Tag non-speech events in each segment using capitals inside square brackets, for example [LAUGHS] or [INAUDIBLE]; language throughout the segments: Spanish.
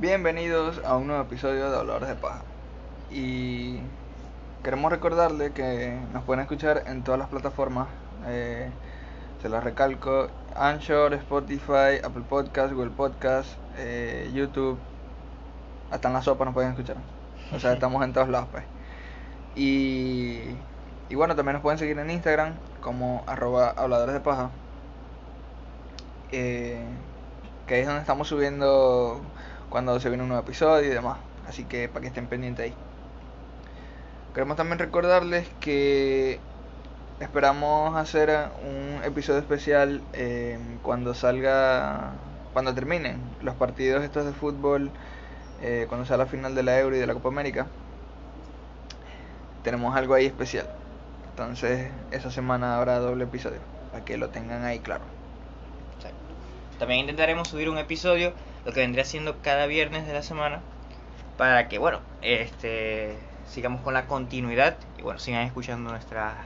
Bienvenidos a un nuevo episodio de Habladores de Paja. Y queremos recordarle que nos pueden escuchar en todas las plataformas. eh, se las recalco: Anchor, Spotify, Apple Podcast, Google Podcast, eh, YouTube. Hasta en la sopa nos pueden escuchar. O sea, [LAUGHS] estamos en todos lados, pues. Y, y bueno, también nos pueden seguir en Instagram como arroba habladores de paja. Eh, que ahí es donde estamos subiendo cuando se viene un nuevo episodio y demás. Así que para que estén pendientes ahí. Queremos también recordarles que esperamos hacer un episodio especial eh, cuando salga, cuando terminen los partidos estos de fútbol, eh, cuando sea la final de la Euro y de la Copa América. Tenemos algo ahí especial. Entonces esa semana habrá doble episodio, para que lo tengan ahí claro. También intentaremos subir un episodio, lo que vendría siendo cada viernes de la semana, para que, bueno, este sigamos con la continuidad y, bueno, sigan escuchando nuestras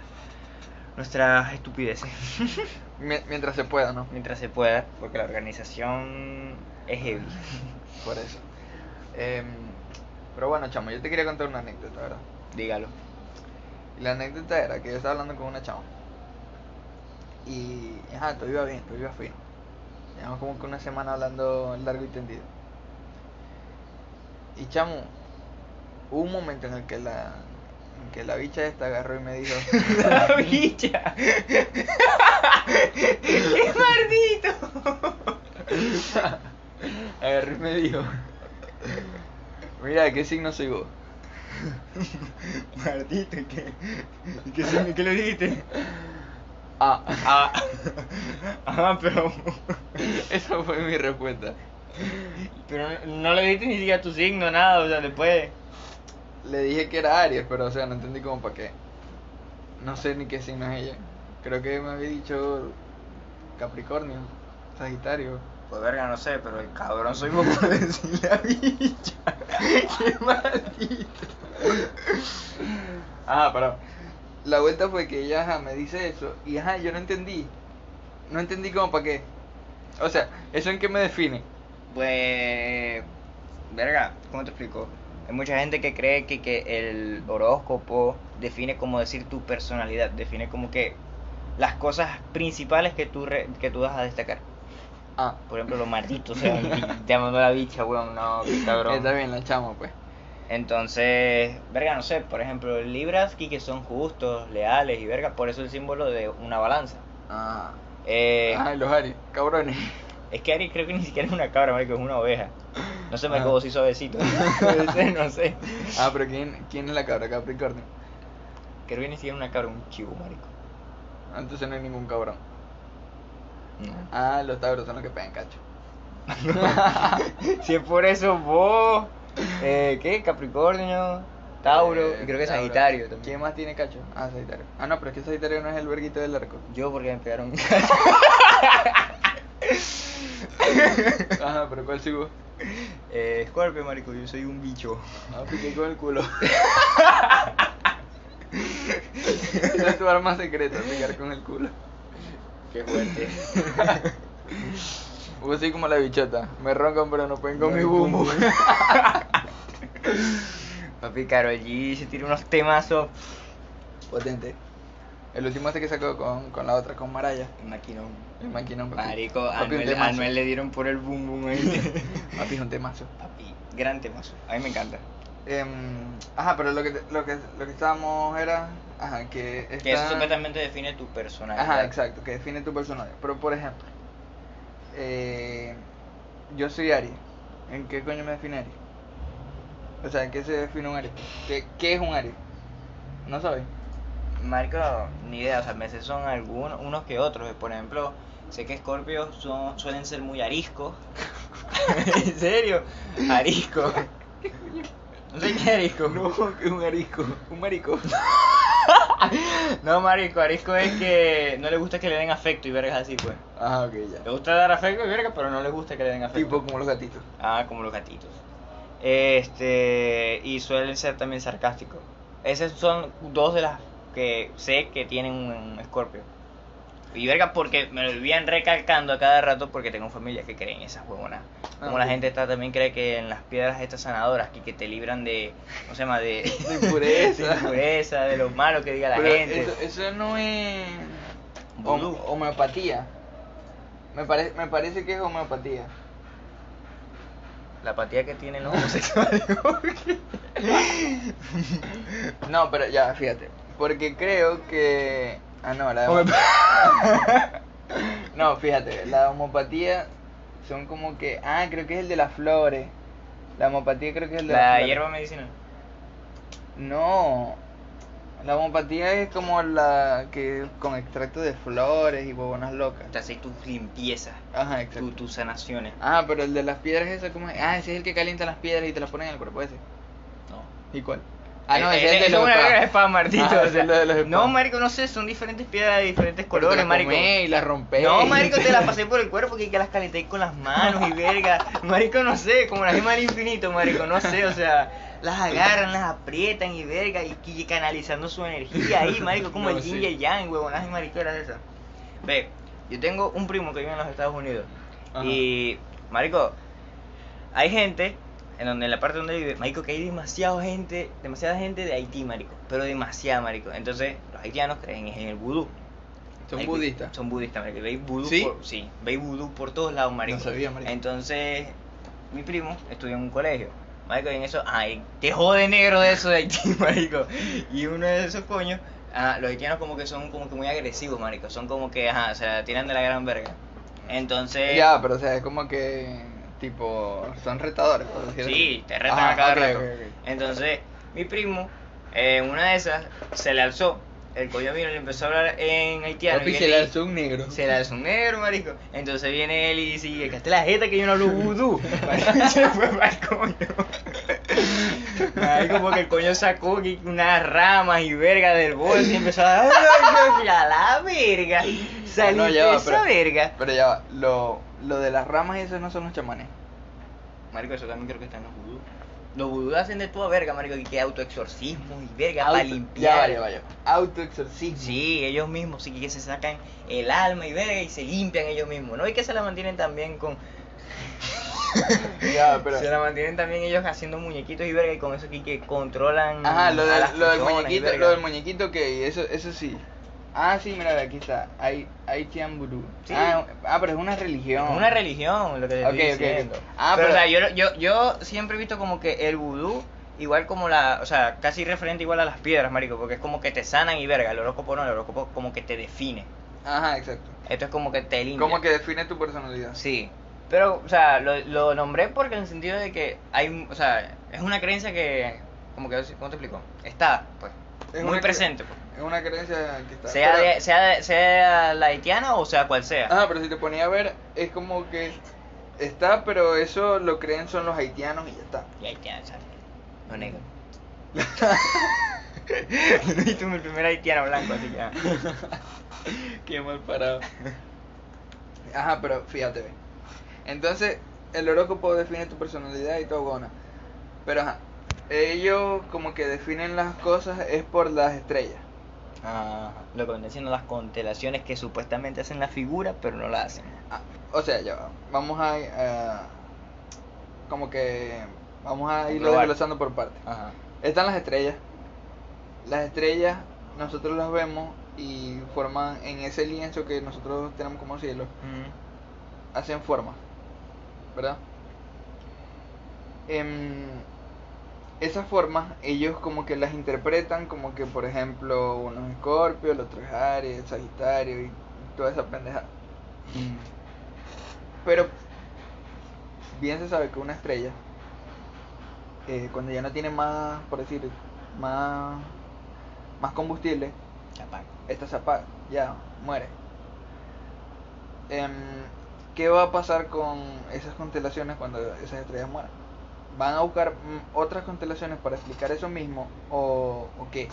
nuestras estupideces [LAUGHS] Mie- Mientras se pueda, ¿no? mientras se pueda, porque la organización es heavy. [LAUGHS] Por eso. Em, pero bueno, chamo, yo te quería contar una anécdota, ¿verdad? Dígalo. Y la anécdota era que yo estaba hablando con una chama. Y, ajá, todo iba bien, todo iba fino. Llevamos como que una semana hablando largo y tendido. Y chamo, hubo un momento en el que la, en que la bicha esta agarró y me dijo, [LAUGHS] La bicha. [LAUGHS] ¡Qué maldito! agarró y me dijo, mira, ¿qué signo soy vos? [LAUGHS] Maldito, ¿y qué? ¿Y qué, signo- qué le dijiste? Ah, Ah, [LAUGHS] ah, pero. [LAUGHS] esa fue mi respuesta. Pero no le dijiste ni siquiera tu signo, nada, o sea, después. Le dije que era Aries, pero o sea, no entendí como para qué. No sé ni qué signo es ella. Creo que me había dicho Capricornio, Sagitario. Pues verga, no sé, pero el cabrón soy vos por [LAUGHS] decirle a bicha. Qué maldito. Ajá, pero la vuelta fue que ella ajá, me dice eso y ajá, yo no entendí. No entendí como para qué. O sea, ¿eso en qué me define? Pues. Verga, ¿cómo te explico? Hay mucha gente que cree que, que el horóscopo define como decir tu personalidad, define como que las cosas principales que tú, re- que tú vas a destacar. Ah, Por ejemplo, los malditos, o sea, [LAUGHS] llamando a la bicha, weón, no, qué cabrón. está bien, la chama, pues. Entonces, verga, no sé, por ejemplo, libras que son justos, leales y verga, por eso el símbolo de una balanza. Ah, Eh, Ay, los Aries, cabrones. es que Aries creo que ni siquiera es una cabra, marico, es una oveja. No sé, Ah. vos sí suavecito. Puede ser, no sé. Ah, pero ¿quién, quién es la cabra? Capricornio. Creo que ni siquiera una cabra, un chivo, marico. Ah, Entonces no hay ningún cabrón. No. Ah, los tauros son los que pegan cacho. [LAUGHS] si es por eso vos, [LAUGHS] eh, ¿qué? Capricornio, Tauro, Eh, y creo que Tauro. Sagitario también. ¿Quién más tiene cacho? Ah, Sagitario. Ah, no, pero es que Sagitario no es el verguito del arco. Yo porque me pegaron. [LAUGHS] Ajá, pero ¿cuál sigo? [LAUGHS] eh, Scorpio, marico, yo soy un bicho. Ah, piqué con el culo. Esa es tu arma secreta, picar con el culo. Qué fuerte. Vos soy como la bichota. Me roncan pero no pueden con mi bumbo. [LAUGHS] Papi, Karol G se tira unos temazos. Potente. El último este que sacó con, con la otra, con Maraya. Maquinón. El maquinón, papi. Marico, a Papi, un Anuel, a temazo. Anuel le dieron por el boom boom ahí. Papi, es un temazo. Papi, gran temazo. A mí me encanta. Em, ajá, pero lo que, lo que lo que estábamos era. Ajá, que. Que eso supuestamente define tu personalidad. Ajá, exacto, que define tu personalidad. Pero por ejemplo, eh, yo soy Aries. ¿En qué coño me define Aries? O sea, ¿en qué se define un Aries? ¿Qué, qué es un Aries? ¿No sabes? Marico, ni idea, o sea, me sé son algunos, unos que otros. Por ejemplo, sé que Scorpio son, suelen ser muy ariscos. [LAUGHS] ¿En serio? Arisco. [LAUGHS] No sé qué es arisco. No, que es un arisco. Un marico. [LAUGHS] [LAUGHS] No, marico, arisco es que no le gusta que le den afecto y vergas así, pues. Ajá, ok, Le ya. gusta dar afecto y verga, pero no le gusta que le den afecto. Tipo como los gatitos. Ah, como los gatitos. Este, y suelen ser también sarcásticos. Esas son dos de las que sé que tienen un escorpio. Y verga, porque me lo vivían recalcando a cada rato porque tengo familia que creen esas huevonas. Como Ah, la ok. gente está, también cree que en las piedras estas sanadoras que, que te libran de, ¿cómo se llama? De, De impureza. De impureza, de lo malo que diga la Pero gente. Eso, eso no es hom- homeopatía. Me, pare- me parece que es homeopatía. La apatía que tienen los [LAUGHS] homosexuales. No, pero ya, fíjate. Porque creo que. Ah, no, la [LAUGHS] No, fíjate, la homopatía son como que. Ah, creo que es el de las flores. La homopatía creo que es el de las la flores. hierba medicinal. No. La homopatía es como la que con extracto de flores y huevonas locas. Te hace tus limpiezas, Ajá, tu- exacto. tus sanaciones. Ah, pero el de las piedras esa como es? Ah, ese es el que calienta las piedras y te las ponen en el cuerpo ese. No. ¿Y cuál? Ah, no, Eh, es el de los una spa, Martito. Ah, o sea, el de los no, marico, no sé, son diferentes piedras de diferentes te colores, las marico. y las rompés. No, marico, te las pasé por el cuerpo que, que las calenté con las manos y verga. Marico, no sé, como la gema del infinito, marico, no sé, o sea, las agarran, las aprietan y verga, y, y canalizando su energía ahí, marico, como No, el yin sí. y el yang, huevonas y mariqueras esas. Ve, yo tengo un primo que vive en los Estados Unidos. Ajá. Y, marico, hay gente en donde en la parte donde vive, marico, que hay demasiada gente, demasiada gente de Haití, marico, pero demasiada, marico. Entonces, los haitianos creen en el vudú. Son budistas. Son budistas, marico. Veis vudú ¿Sí? por, sí, veis vudú por todos lados, marico. No sabía, marico. Entonces, mi primo estudió en un colegio. Marico, y en eso, ay, te jode negro de eso de Haití, [LAUGHS] marico. Y uno de esos coños, ah, los haitianos como que son como que muy agresivos, marico. Son como que, ajá, se la tiran de la gran verga. Entonces, Ya, pero o sea, es como que. Tipo. Son retadores, por decirlo Sí, te retan Ajá, a cada ok, rato. ok, ok. Entonces, mi primo, eh, en una de esas, se le alzó. El coño vino y le empezó a hablar en haitiano. Papi, y se y- alzó un negro. Se le alzó un negro, marico. Entonces viene él y dice, "Y que la jeta que yo no hablo [LAUGHS] vudú. Y se fue para el coño. Marico, porque el coño sacó unas ramas y verga del bolso y empezó a... ¡Ay, a la verga! Salí No, ya de esa pero- verga. Pero ya va, lo, lo de las ramas, esos no son los chamanes. Marico, eso también creo que está en los. Los vudú hacen de toda verga, marico, y que autoexorcismo y verga para Auto- limpiar. Ya va, ya va, ya va. Autoexorcismo. Sí, ellos mismos, sí que se sacan el alma y verga y se limpian ellos mismos, ¿no? Y que se la mantienen también con... Ya, pero. Se la mantienen también ellos haciendo muñequitos y verga y con eso aquí que controlan Ajá, lo, a del- las lo del muñequito, lo del muñequito que eso, eso sí. Ah, sí, mira, aquí está. Hay, hay Vudú. Sí. Ah, ah, pero es una religión. Es una religión lo que te Ok, estoy ok, ok. diciendo. Ah, pero, pero- o sea, yo, yo, yo siempre he visto como que el vudú, igual como la, o sea, casi referente igual a las piedras, marico, porque es como que te sanan y verga, el horóscopo no, el horóscopo como que te define. Ajá, exacto. Esto es como que te limpia. Como que define tu personalidad. Sí. Pero, o sea, lo, lo nombré porque en el sentido de que hay, o sea, es una creencia que, como que, ¿cómo te explico? Está, pues, Es muy presente, pues. Es una creencia que está. Sea, pero- de- sea, de- sea la haitiana o sea cual sea. Ajá, pero si te ponía a ver, es como que está, pero eso lo creen son los haitianos y ya está. Y haitiana, ¿sabes? No negro. [LAUGHS] y tú mi primer haitiano blanco, así que. ah. [LAUGHS] Qué mal parado. Ajá, pero fíjate, ve. Entonces, el horóscopo define tu personalidad y todo, bueno. Pero ajá, ellos como que definen las cosas es por las estrellas. Ajá. Lo que vienen las constelaciones que supuestamente hacen la figura, pero no la hacen. Ah, o sea, ya va, vamos a, a- como que vamos a irlo desglosando por partes. Están las estrellas. Las estrellas nosotros las vemos y forman en ese lienzo que nosotros tenemos como cielo, hacen formas, ¿verdad? Em, esas formas ellos como que las interpretan como que por ejemplo uno es Escorpio, el otro es Aries, Sagitario y toda esa pendeja. Pero bien se sabe que una estrella eh, cuando ya no tiene más, por decir, más más combustible, Chapac. esta se apaga, ya, muere. Em, ¿Qué va a pasar con esas constelaciones cuando esas estrellas mueran? ¿Van a buscar mm, otras constelaciones para explicar eso mismo o, o qué?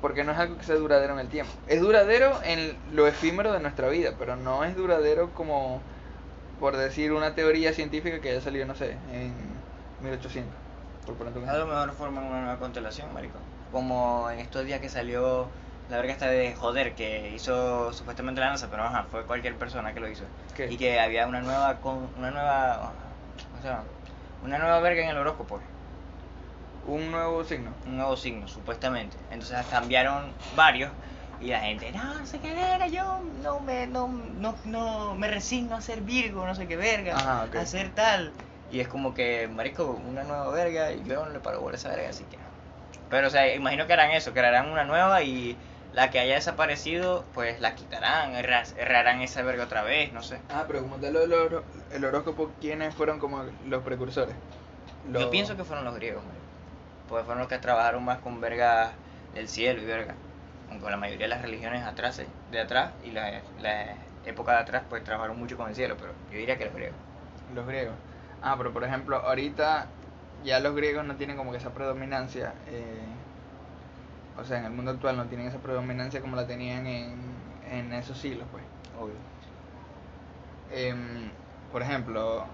Porque no es algo que sea duradero en el tiempo. Es duradero en lo efímero de nuestra vida, pero no es duradero como, por decir, una teoría científica que haya salido, no sé, en 1800. Por un A lo mejor forman una nueva constelación, marico. Como en estos días que salió la verga está de joder que hizo supuestamente la NASA, pero ajá, fue cualquier persona que lo hizo. ¿Qué? Y que había una nueva, con, una nueva, o sea, una nueva verga en el horóscopo, Un nuevo signo. un nuevo signo, supuestamente. Entonces cambiaron varios y la gente, no, no sé qué verga, yo no me, no, no, no me resigno a ser Virgo, no sé qué verga, Ajá, ok. a ser tal. Y es como que, marico, una nueva verga y yo no le paro por esa verga, así que... Pero, o sea, imagino que harán eso, crearán una nueva y la que haya desaparecido, pues la quitarán, erra- errarán esa verga otra vez, no sé. Ah, pero como tal lo del horo- el horóscopo, ¿quiénes fueron como los precursores? Los- Yo pienso que fueron los griegos, marico. Porque fueron los que trabajaron más con verga del cielo y verga. Aunque la mayoría de las religiones atrás, eh, de atrás y la, la época de atrás, pues trabajaron mucho con el cielo, pero yo diría que los griegos. Los griegos. Ah, pero por ejemplo, ahorita ya los griegos no tienen como que esa predominancia. eh, o sea, en el mundo actual no tienen esa predominancia como la tenían en, en esos siglos, pues. Obvio. Em, por ejemplo,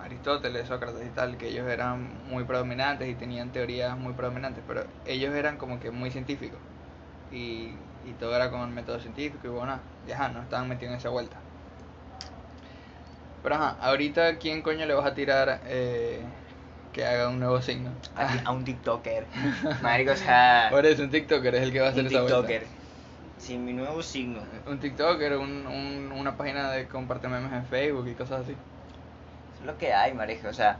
Aristóteles, Sócrates y tal, que ellos eran muy predominantes y tenían teorías muy predominantes, pero ellos eran como que muy científicos. Y, y todo era con el método científico y bueno, ya ajá, no estaban metidos en esa vuelta. Pero ajá, ahorita quién coño le vas a tirar eh, que haga un nuevo signo. A, a un TikToker. [LAUGHS] Marico, o sea, Por eso un TikToker es el que va a hacer un esa vuelta. TikToker. Sin mi nuevo signo. Un TikToker, un, un- una página de comparte memes en Facebook y cosas así. Es lo que hay, marico. O sea,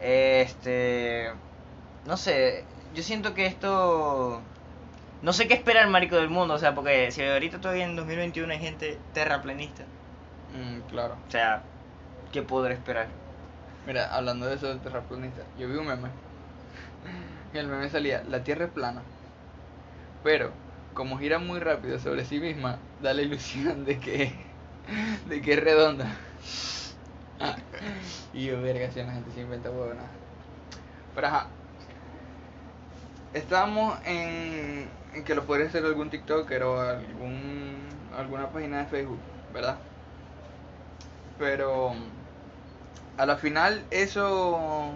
este. No sé. Yo siento que esto. No sé qué espera el marico del mundo. O sea, porque si ahorita todavía en 2021 hay gente terraplenista. Mm, claro. O sea, ¿qué podré esperar? Mira, hablando de eso del terraplanista, yo vi un meme. Y [LAUGHS] el meme salía, la Tierra es plana. Pero, como gira muy rápido sobre sí misma, da la ilusión de que, [LAUGHS] de que es redonda. [LAUGHS] y yo, verga, si la gente se inventa huevonas. Pero ajá. Estábamos en, en que lo podría hacer algún TikToker o algún, alguna página de Facebook, ¿verdad? Pero a la final eso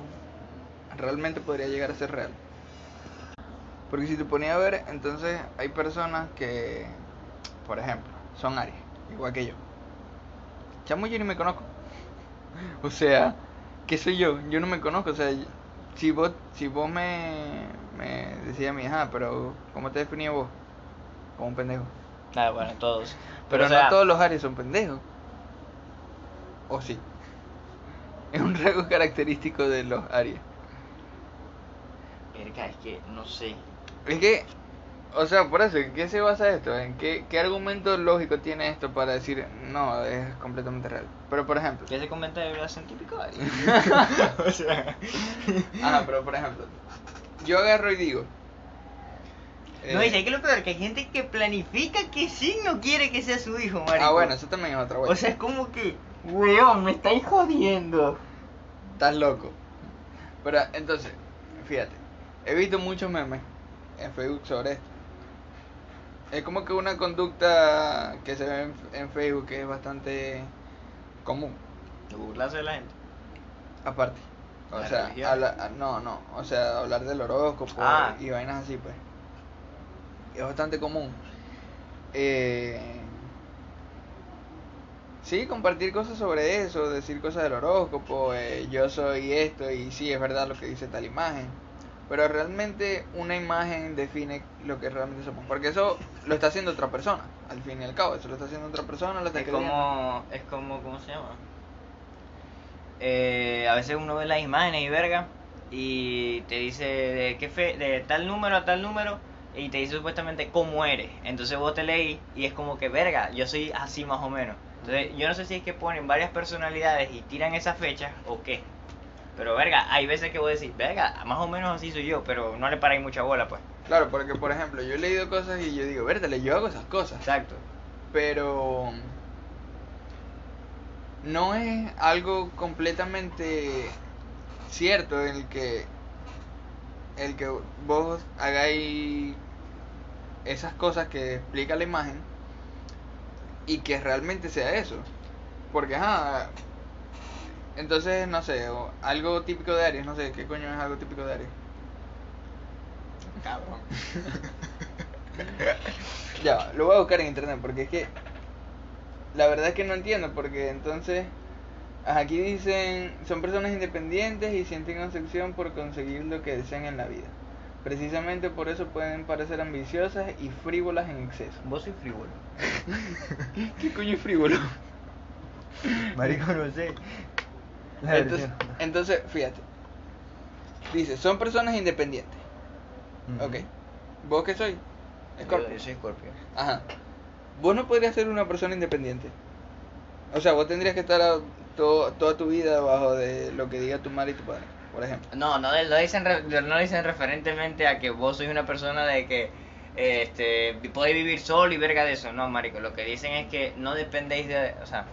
realmente podría llegar a ser real. Porque si te ponía a ver, entonces hay personas que, por ejemplo, son Aries, igual que yo. Chamo, yo ni me conozco. [LAUGHS] O sea, ¿qué soy yo? Yo no me conozco. O sea, si vos, si vos me, me decías a mí, ajá, pero ¿cómo te definías vos? Como un pendejo. Nada, bueno, todos. Pero, o sea, no todos los Aries son pendejos. ¿O sí? Es un rasgo característico de los Aries. Verga, es que no sé. Es que, o sea, por eso, ¿en qué se basa esto? ¿En qué, qué argumento lógico tiene esto para decir, no, es completamente real? Pero, por ejemplo, ¿Qué ese comentario lo hacen típico Ari? [LAUGHS] o sea. ajá, pero por ejemplo, yo agarro y digo, No, eh, y hay que lo peor, que hay gente que planifica qué signo quiere que sea su hijo, marico. ah, bueno, eso también es otra vuelta. O sea, es como que, weón, me estáis jodiendo. Estás loco. Pero entonces, fíjate, he visto muchos memes en Facebook sobre esto. Es como que una conducta que se ve en, en Facebook que es bastante común, Burlarse de la gente. aparte. O ¿La sea, habla- ah, no, no, o sea, hablar del horóscopo Ah. y vainas así, pues. Es bastante común. Eh, Sí, compartir cosas sobre eso, decir cosas del horóscopo, eh, yo soy esto y sí, es verdad lo que dice tal imagen. Pero realmente una imagen define lo que realmente somos. Porque eso lo está haciendo otra persona, al fin y al cabo. Eso lo está haciendo otra persona, lo está Es creyendo. como, es como, ¿cómo se llama? Eh, a veces uno ve las imágenes y verga y te dice de qué fe, de tal número a tal número y te dice supuestamente cómo eres. Entonces vos te leí y es como que verga, yo soy así más o menos. Entonces yo no sé si es que ponen varias personalidades y tiran esa fecha o qué. Pero verga, hay veces que vos decís, verga, más o menos así soy yo, pero no le paráis mucha bola pues. Claro, porque por ejemplo, yo he leído cosas y yo digo, vértale, yo hago esas cosas. Exacto. pero no es algo completamente cierto el que el que vos hagáis esas cosas que explica la imagen y que realmente sea eso porque ajá entonces no sé o algo típico de Aries no sé qué coño es algo típico de Aries Cabrón. [LAUGHS] Ya, lo voy a buscar en internet porque es que la verdad es que no entiendo porque entonces aquí dicen son personas independientes y sienten obsesión por conseguir lo que desean en la vida. Precisamente por eso pueden parecer ambiciosas y frívolas en exceso. Vos sois frívolo. [LAUGHS] ¿Qué coño es frívolo? Marico, no sé. La Entonces, fíjate. Dice, son personas independientes. Ok. ¿Vos qué soy? Scorpio. Yo, yo soy Scorpio. Ajá. Vos no podrías ser una persona independiente. O sea, vos tendrías que estar a- todo- toda tu vida bajo de lo que diga tu madre y tu padre, por ejemplo. No, no, lo dicen, no lo dicen referentemente a que vos sois una persona de que este, podéis vivir solo y verga de eso. No, marico, lo que dicen es que no dependéis de... O sea,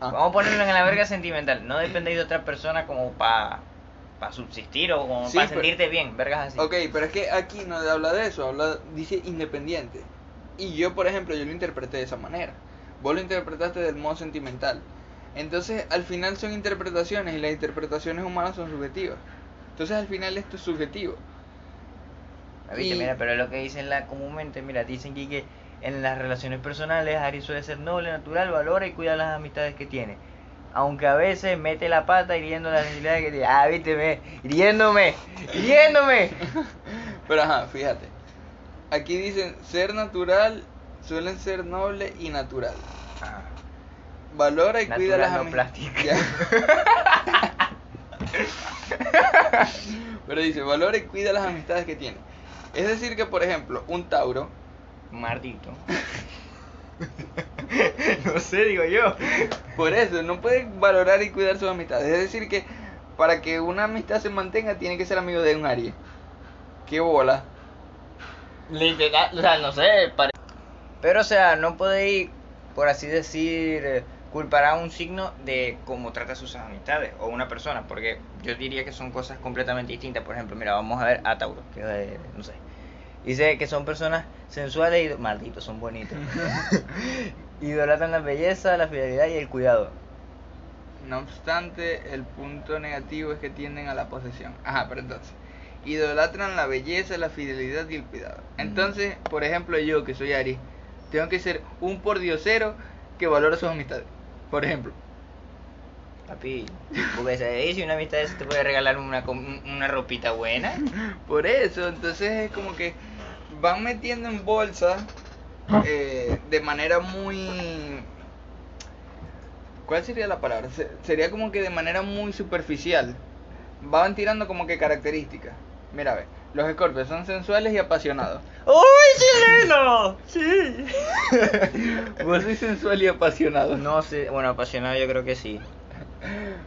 Ah. vamos a ponerlo en la verga sentimental. No dependéis de otra persona como para subsistir o como Sí, para pero- sentirte bien, vergas así. Ok, pero es que aquí no habla de eso, habla, dice independiente. Y yo, por ejemplo, yo lo interpreté de esa manera. Vos lo interpretaste del modo sentimental. Entonces, al final son interpretaciones y las interpretaciones humanas son subjetivas. Entonces, al final esto es subjetivo. Ah, y- Mira, pero lo que dicen la, comúnmente, mira, dicen que, que en las relaciones personales Ari suele ser noble, natural, valora y cuida las amistades que tiene. Aunque a veces mete la pata hiriendo las necesidades que tiene. Ah, viste, me, hiriéndome, hiriéndome. [LAUGHS] Pero ajá, fíjate. Aquí dicen ser natural, suelen ser noble y natural. Valora y cuida las no amistades. plástica. [LAUGHS] Pero dice, valora y cuida las amistades que tiene. Es decir que, por ejemplo, un Tauro, Mardito. [LAUGHS] no sé, digo yo. por eso, no puede valorar y cuidar sus amistades. Es decir que, para que una amistad se mantenga, tiene que ser amigo de un Aries. ¡Qué bola! Literal, o sea, no sé. pare- Pero, o sea, no podéis, por así decir, eh, culpar a un signo de cómo trata sus amistades o una persona, porque yo diría que son cosas completamente distintas. Por ejemplo, mira, vamos a ver a Tauro, que eh, no sé. Dice que son personas sensuales y malditos, son bonitos. [LAUGHS] Idolatran la belleza, la fidelidad y el cuidado. No obstante, el punto negativo es que tienden a la posesión. Ajá, pero entonces, idolatran la belleza, la fidelidad y el cuidado. Entonces, por ejemplo, yo que soy Aries, tengo que ser un pordiosero que valora sus amistades. Por ejemplo. Papi, porque se dice una amistad te puede regalar una, una ropita buena. [LAUGHS] Por eso, entonces es como que van metiendo en bolsa eh, de manera muy... ¿Cuál sería la palabra? Se- sería como que de manera muy superficial. Van tirando como que características. Mira, ve, los escorpios son sensuales y apasionados. ¡Uy, chileno! Sí. [LAUGHS] Vos sois sensual y apasionado. No sé, bueno, apasionado yo creo que sí.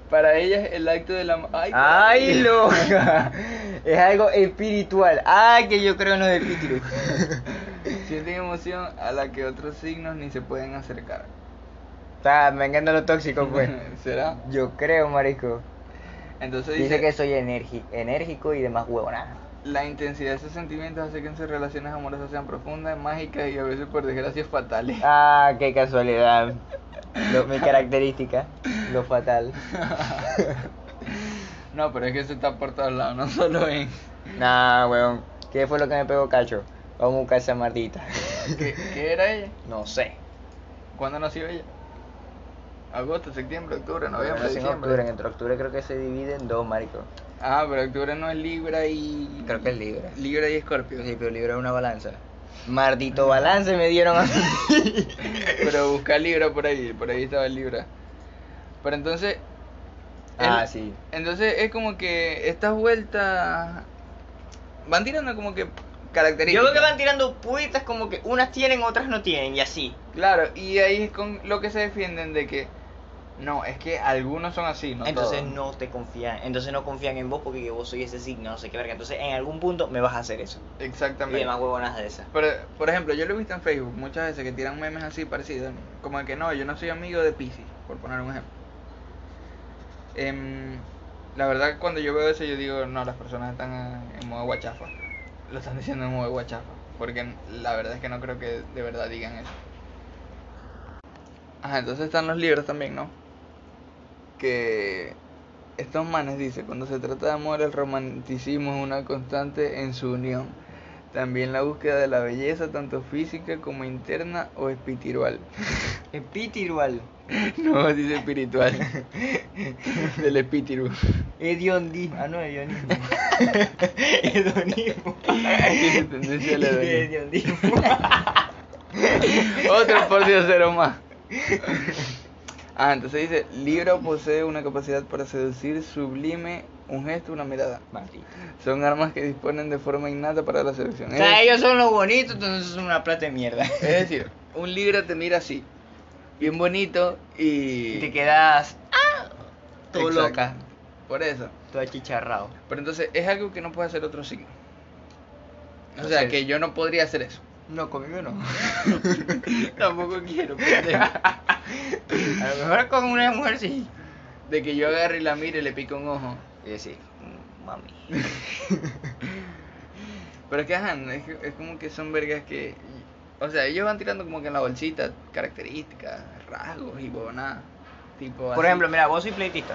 Para ellas el acto del amor... ¡Ay, ¡Ay, loca! [LAUGHS] Es algo espiritual. ¡Ay, que yo creo en los espíritus! [LAUGHS] Sienten emoción a la que otros signos ni se pueden acercar. Está, me encanta lo tóxico, pues. ¿Será? Yo creo, marico. Entonces Dice que soy enérgico y demás huevonada. La intensidad de esos sentimientos hace que en sus relaciones amorosas sean profundas, mágicas y a veces por desgracia fatales. [LAUGHS] Ah, qué casualidad. Lo- mi característica, lo fatal. [LAUGHS] no, pero es que eso está por todos lados, no solo en... Nah, weón. ¿Qué fue lo que me pegó cacho? Vamos a buscar esa mardita. ¿Qué, qué era ella? No sé. ¿Cuándo nació ella? Agosto, septiembre, octubre, noviembre, en diciembre. octubre, entre octubre creo que se divide en dos, marico. Ah, pero octubre no es Libra y... Creo que es Libra. Libra y Escorpio. Sí, pero Libra es una balanza. Mardito balance me dieron a mí. [LAUGHS] Pero busca Libra por ahí, por ahí estaba el Libra. Pero entonces... Ah, el- sí. Entonces es como que estas vueltas van tirando como que Yo características. creo que van tirando puitas como que unas tienen, otras no tienen, y así. Claro, y ahí es con lo que se defienden de que no, es que algunos son así, no entonces todos. no te confían, entonces no confían en vos porque vos soy ese signo, no sé qué verga. Entonces en algún punto me vas a hacer eso. Y Exactamente. demás huevonas de esas. Pero, por ejemplo, yo lo he visto en Facebook muchas veces que tiran memes así parecidos, como que no, yo no soy amigo de Pisces, por poner un ejemplo. Em, la verdad que cuando yo veo eso yo digo, no, las personas están eh, en modo guachafa. Lo están diciendo en modo guachafa, porque la verdad es que no creo que de verdad digan eso. Ajá, entonces están los libros también, ¿no? Que estos manes dice, cuando se trata de amor el romanticismo es una constante en su unión. También la búsqueda de la belleza, tanto física como interna o espiritual. [LAUGHS] Espiritual. [LAUGHS] No, dice espiritual. [LAUGHS] Del espíritu. Hedionismo. Ah, no, hedionismo. Hedonismo. Tiene tendencia al Hedionismo. Otro por Dios cero más. Ah, entonces dice, Libra posee una capacidad para seducir sublime, un gesto, una mirada. Son armas que disponen de forma innata para la seducción. O Es, sea, ellos son los bonitos, entonces es una plata de mierda. es decir, un Libra te mira así, bien bonito y... Y te quedas. ¡Ah! Todo Exacto. loca. Por eso. Todo achicharrado. Pero entonces es algo que no puede hacer otro signo. O sea- que yo no podría hacer eso. No, conmigo no. [LAUGHS] Tampoco quiero. A lo mejor con una mujer sí. De que yo agarre y la mire y le pique un ojo. Y decir, "Mm, mami. [LAUGHS] Pero es que, ajá, es, como que son vergas que... O sea, ellos van tirando como que en la bolsita características, rasgos y nada. Tipo Por así. ejemplo, mira, vos soy pleitista.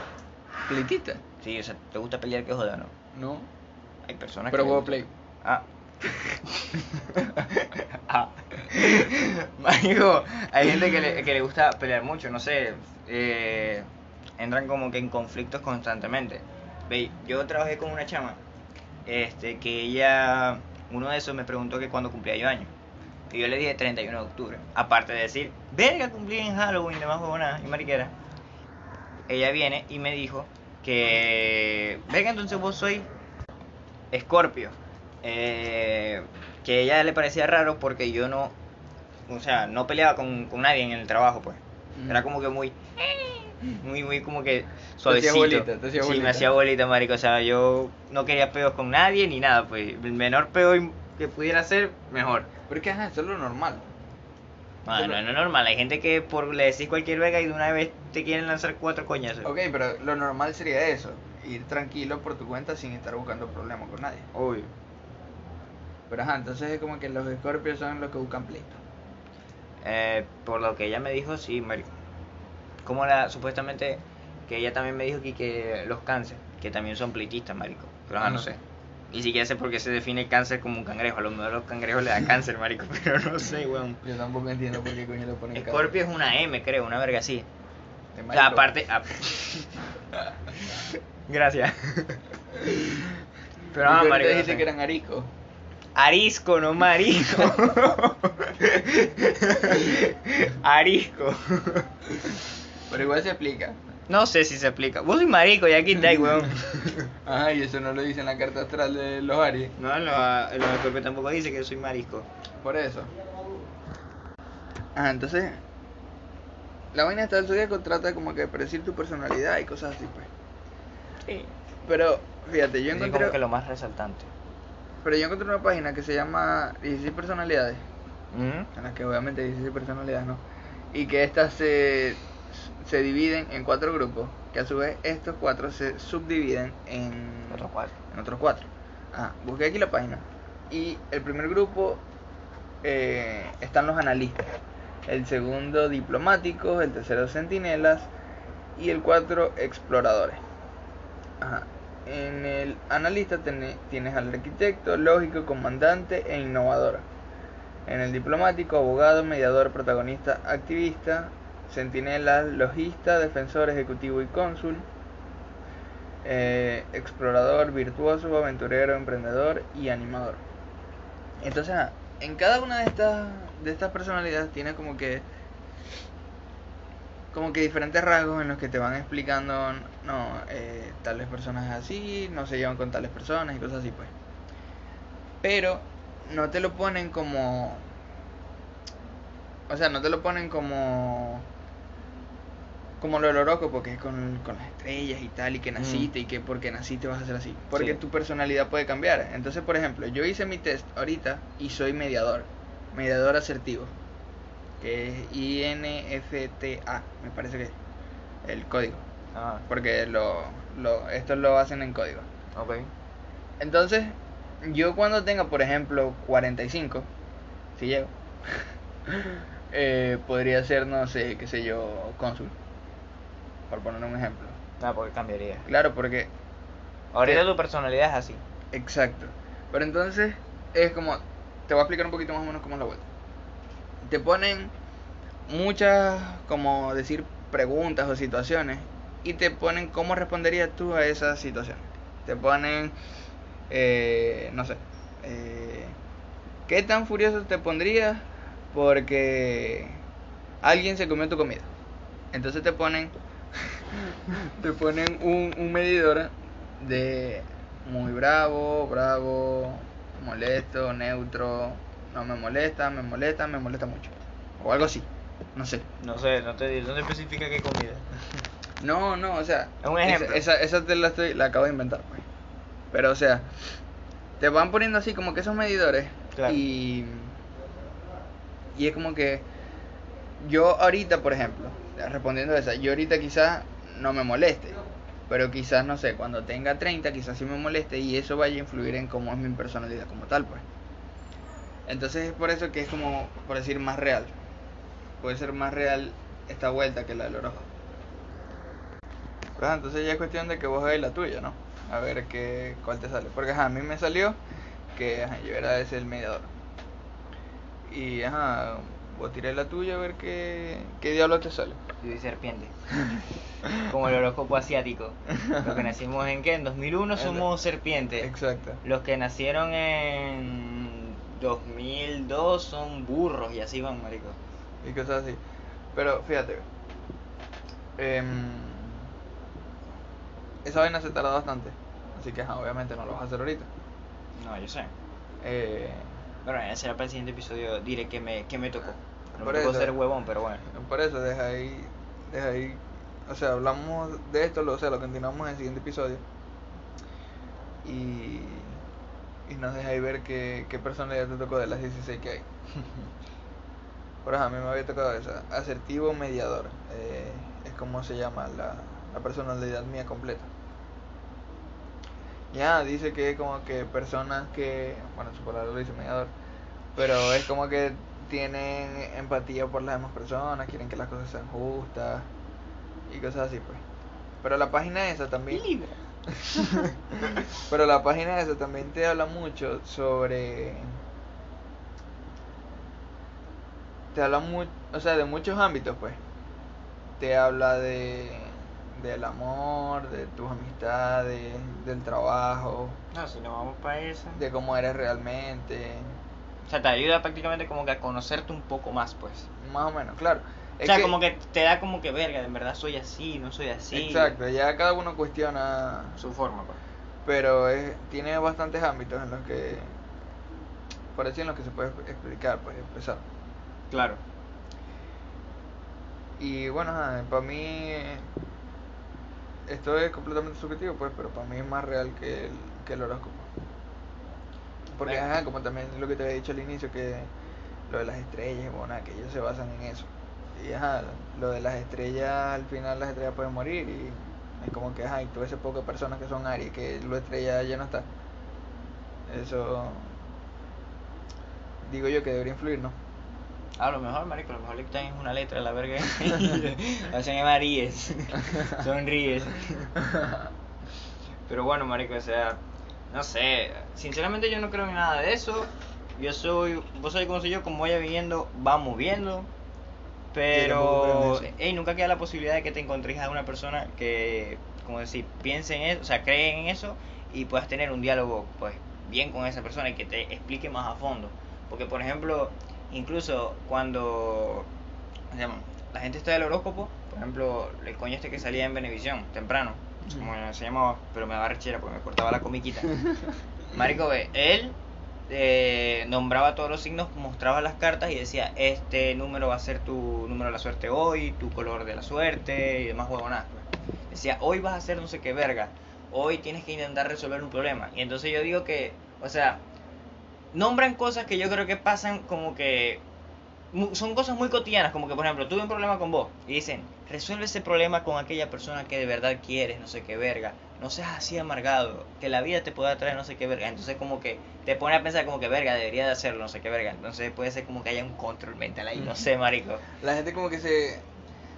Pleitita. Sí, o sea, te gusta pelear que joda, ¿no? No. Hay personas Pero que. les play. Ah. [LAUGHS] ah. Marico, hay gente que le, que le gusta pelear mucho, no sé. eh, entran como que en conflictos constantemente. Ve, yo trabajé con una chama. Este, que ella. Uno de esos me preguntó que cuando cumplía yo años. Y yo le dije 31 de octubre. Aparte de decir, verga, cumplí en Halloween y demás huevonadas y mariquera. Ella viene y me dijo que. Verga, entonces vos sois Escorpio. Eh, que a ella le parecía raro porque yo no. O sea, no peleaba con, con nadie en el trabajo, pues. Mm. Era como que muy. Muy, muy como que hacía suavecito. bolita, te hacía sí, me hacía bolita, marico. O sea, yo no quería peos con nadie ni nada, pues. El menor peo que pudiera ser, mejor. Pero es que, ajá, eso es lo normal. Ah, no, no es normal. Hay gente que por le decís cualquier vega y de una vez te quieren lanzar cuatro coñazos. Ok, pero lo normal sería eso. Ir tranquilo por tu cuenta sin estar buscando problemas con nadie. Obvio. Pero ajá, entonces es como que los escorpios son los que buscan pleito. Eh, por lo que ella me dijo, sí, marico. Como la, supuestamente, que ella también me dijo que, que los cáncer, que también son pleitistas, marico. Pero ajá, no Ajá. sé. Ni siquiera sé por qué se define el cáncer como un cangrejo. A lo mejor los cangrejos le da [LAUGHS] cáncer, marico, [LAUGHS] pero no sé, weón. Yo tampoco entiendo por qué coño le ponen cada- Scorpio es una M, creo, una verga así. O sea, aparte... a- [LAUGHS] Gracias. Pero ah, marico. no dijiste sé. que eran ariscos. Arisco, no marisco. [LAUGHS] Arisco. Pero igual se explica. No sé si se explica. Vos sois marico y aquí estáis, weón. [LAUGHS] Ajá, y eso no lo dice en la carta astral de los Aries. No, en los, en los tampoco dice que soy marisco. Por eso. Ajá, entonces. La vaina esta del zodiaco trata como que de predecir tu personalidad y cosas así, pues. Sí. Pero, fíjate, yo Es encontré. como que lo más resaltante. Pero yo encontré una página que se llama 16 personalidades. En las que obviamente 16 personalidades, ¿no? Y que estas se, se dividen en cuatro grupos. Que a su vez estos cuatro se subdividen en Otros cuatro. en otros cuatro. Ah, busqué aquí la página. Y el primer grupo eh, están los analistas. El segundo diplomáticos, el tercero centinelas y el cuatro exploradores. Ajá. En el analista tienes al arquitecto, lógico, comandante e innovador. En el diplomático, abogado, mediador, protagonista, activista, centinela, logista, defensor, ejecutivo y cónsul. Eh, explorador, virtuoso, aventurero, emprendedor y animador. Entonces, ah, en cada una de estas de estas personalidades tiene como que como que diferentes rasgos en los que te van explicando, no, eh, tales personas así, no se llevan con tales personas y cosas así, pues. Pero no te lo ponen como, o sea, no te lo ponen como como lo del horóscopo, que es con, con las estrellas y tal, y que naciste, y que porque naciste vas a ser así. Porque Sí. tu personalidad puede cambiar. Entonces, por ejemplo, yo hice mi test ahorita y soy mediador. Mediador asertivo. Que es INFTA, me parece que es el código. Porque lo, lo, esto lo hacen en código. ok. Entonces, yo cuando tenga, por ejemplo, 45, si llego, [LAUGHS] eh, podría ser, no sé, qué sé yo, cónsul. Por poner un ejemplo. Ah, porque cambiaría. Claro, porque, Ahorita tu personalidad es así. exacto. Pero entonces, es como, te voy a explicar un poquito más o menos cómo es la vuelta. Te ponen muchas, como decir, preguntas o situaciones y te ponen cómo responderías tú a esas situaciones. Te ponen, eh, no sé, eh, ¿qué tan furioso te pondrías porque alguien se comió tu comida? Entonces te ponen, [LAUGHS] te ponen un, un medidor de muy bravo, bravo, molesto, neutro, no me molesta, me molesta, me molesta mucho. O algo así, no sé. No sé, no te, no te especifica qué comida. [LAUGHS] No, no, o sea, Es un esa- ejemplo. Esa, esa te la, estoy, la acabo de inventar, pues. Pero, o sea, te van poniendo así como que esos medidores Claro. y y es como que yo ahorita, por ejemplo, respondiendo a esa, yo ahorita quizás no me moleste, pero quizás, no sé, cuando tenga 30 quizás sí me moleste y eso vaya a influir en cómo es mi personalidad como tal, pues. Entonces es por eso que es como, por decir, más real. Puede ser más real esta vuelta que la del horóscopo. Entonces ya es cuestión de que vos veáis la tuya, ¿no? A ver qué, cuál te sale. Porque ajá, a mí me salió que ajá, yo era ese el mediador. Y ajá, vos tiré la tuya a ver qué, qué diablo te sale. Yo soy serpiente. [LAUGHS] Como el horóscopo asiático. Los que nacimos en qué? En 2001 somos serpientes. Exacto. Los que nacieron en 2002 son burros y así van, marico. Y cosas así. Pero fíjate, em, esa vaina se tarda bastante. Así que ajá, obviamente no lo vas a hacer ahorita. No, yo sé. Eh, Bueno, ya será para el siguiente episodio. Diré que me, que me tocó. No me tocó eso. ser huevón, pero bueno. Por eso, deja ahí, deja ahí, o sea, hablamos de esto, lo, o sea, lo continuamos en el siguiente episodio. Y, y nos deja ahí ver qué, qué personalidad te tocó de las 16 que hay. [LAUGHS] Por ejemplo, a mí me había tocado esa, asertivo mediador, eh, es como se llama la, la personalidad mía completa. Ya, dice que es como que personas que, bueno, su palabra lo dice mediador, pero es como que tienen empatía por las demás personas, quieren que las cosas sean justas y cosas así, pues. Pero la página esa también, [LAUGHS] pero la página esa también te habla mucho sobre, te habla mu o sea, de muchos ámbitos, pues. Te habla de del amor, de tus amistades, del trabajo, No, si no vamos para eso. de cómo eres realmente, O sea, te ayuda prácticamente como que a conocerte un poco más, pues. más o menos, claro. o sea, como que te da como que verga, en verdad soy así, no soy así. Exacto, ya cada uno cuestiona, Su forma, pues. pero es, tiene bastantes ámbitos en los que, por así en los que se puede explicar, pues empezar. Claro. Y bueno, para mí esto es completamente subjetivo, pues, pero para mí es más real que el, que el horóscopo. Porque, ajá, como también lo que te había dicho al inicio, que lo de las estrellas, bueno, que ellos se basan en eso. Y ajá, lo de las estrellas, al final las estrellas pueden morir y es como que, ajá, y ese poco de personas que son Aries, que lo estrella ya no está. Eso, digo yo que debería influir, ¿no? A lo mejor, marico, a lo mejor le quitan una letra a la verga. [LAUGHS] o se llama Ríes. [LAUGHS] Sonríes. [LAUGHS] Pero bueno, marico, o sea, no sé. Sinceramente yo no creo en nada de eso. Yo soy, vos sabés cómo soy yo, como vaya viviendo, vamos viendo. Pero, en eso. ey, nunca queda la posibilidad de que te encontres a una persona que, como decir, piense en eso, o sea, cree en eso y puedas tener un diálogo, pues, bien con esa persona y que te explique más a fondo. Porque, por ejemplo, incluso cuando la gente está del horóscopo, por ejemplo, el coño este que salía en Benevisión, temprano, como se llamaba, pero me daba rechera porque me cortaba la comiquita. [LAUGHS] Marico, ve, él eh, nombraba todos los signos, mostraba las cartas y decía, este número va a ser tu número de la suerte hoy, tu color de la suerte y demás huevonadas. pues. Decía, hoy vas a hacer no sé qué verga, hoy tienes que intentar resolver un problema. Y entonces yo digo que, o sea, nombran cosas que yo creo que pasan como que son cosas muy cotidianas, como que por ejemplo, tuve un problema con vos y dicen, resuelve ese problema con aquella persona que de verdad quieres, no sé qué verga, no seas así amargado, que la vida te pueda traer no sé qué verga, entonces como que te pone a pensar como que verga, debería de hacerlo, no sé qué verga, entonces puede ser como que haya un control mental ahí, no sé, marico. La gente como que se,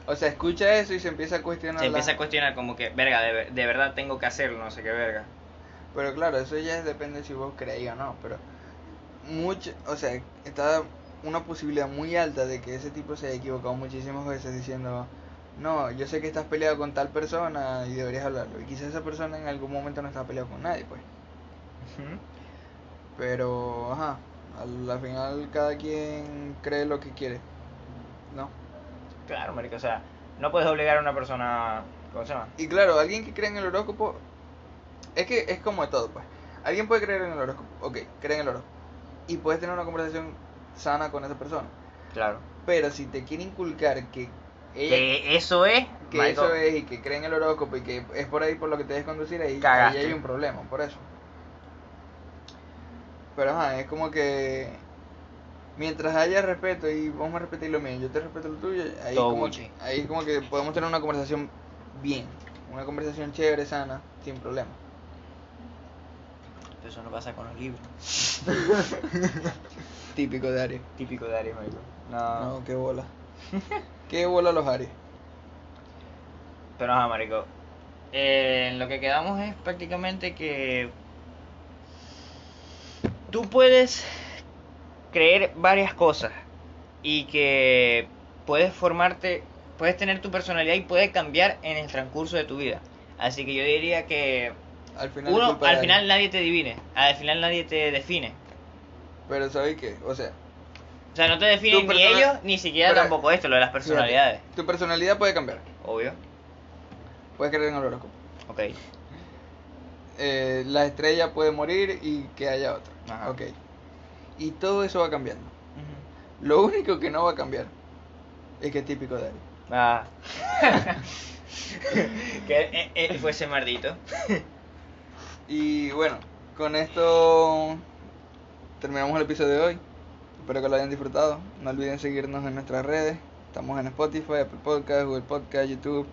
o sea, escucha eso y se empieza a cuestionar. Se la- empieza a cuestionar como que, verga, de, de verdad tengo que hacerlo, no sé qué verga. Pero claro, eso ya depende si vos creéis o no, pero mucho, o sea, está una posibilidad muy alta de que ese tipo se haya equivocado muchísimas veces diciendo, no, yo sé que estás peleado con tal persona y deberías hablarlo. Y quizás esa persona en algún momento no está peleado con nadie, pues. Pero, ajá, al, al final cada quien cree lo que quiere, ¿no? Claro, marico, o sea, no puedes obligar a una persona, ¿cómo se llama? Y claro, alguien que cree en el horóscopo, es que es como de todo, pues. Alguien puede creer en el horóscopo, ok, cree en el horóscopo. Y puedes tener una conversación sana con esa persona. Claro. Pero si te quiere inculcar que ella, Que eso es, que eso es y que cree en el horóscopo y que es por ahí por lo que te debes conducir, ahí, ahí hay un problema, por eso. Pero ajá, es como que mientras haya respeto y vos me respetéis lo mío, yo te respeto lo tuyo, ahí Todo como, Gucci. ahí como que podemos tener una conversación bien, una conversación chévere, sana, sin problema. Eso no pasa con los libros. [LAUGHS] Típico de Aries. Típico de Aries, marico. No. No, qué bola. qué bola los Aries. Pero ajá, marico. Eh, en lo que quedamos es prácticamente que tú puedes creer varias cosas y que puedes formarte, puedes tener tu personalidad y puede cambiar en el transcurso de tu vida. Así que yo diría que Al final uno, al final nadie te divine, al final nadie te define. Pero ¿sabes qué? O sea, O sea, no te definen ni ellos, ni siquiera Pero- tampoco esto, lo de las personalidades. fíjate, tu personalidad puede cambiar. Obvio. Puedes creer en el horóscopo. Ok. [LAUGHS] Eh, la estrella puede morir y que haya otra. Ajá. Ok. Y todo eso va cambiando. Lo único que no va a cambiar es que es típico de Aries. Ah. [LAUGHS] que eh, eh, fue ese mardito. [LAUGHS] Y bueno, con esto terminamos el episodio de hoy. Espero que lo hayan disfrutado. No olviden seguirnos en nuestras redes. Estamos en Spotify, Apple Podcast, Google Podcast, YouTube,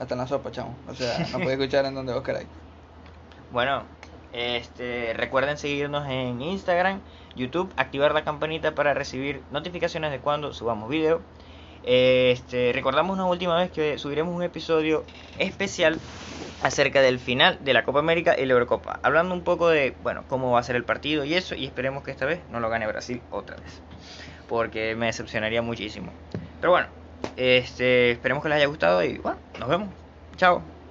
hasta en la sopa, chamo. O sea, nos puede escuchar en donde vos queráis. Bueno, este, recuerden seguirnos en Instagram, YouTube, activar la campanita para recibir notificaciones de cuando subamos video. Este, recordamos una última vez que subiremos un episodio especial acerca del final de la Copa América y la Eurocopa, hablando un poco de, bueno, cómo va a ser el partido y eso, y esperemos que esta vez no lo gane Brasil otra vez, porque me decepcionaría muchísimo. Pero bueno, este, esperemos que les haya gustado y bueno, nos vemos. Chao.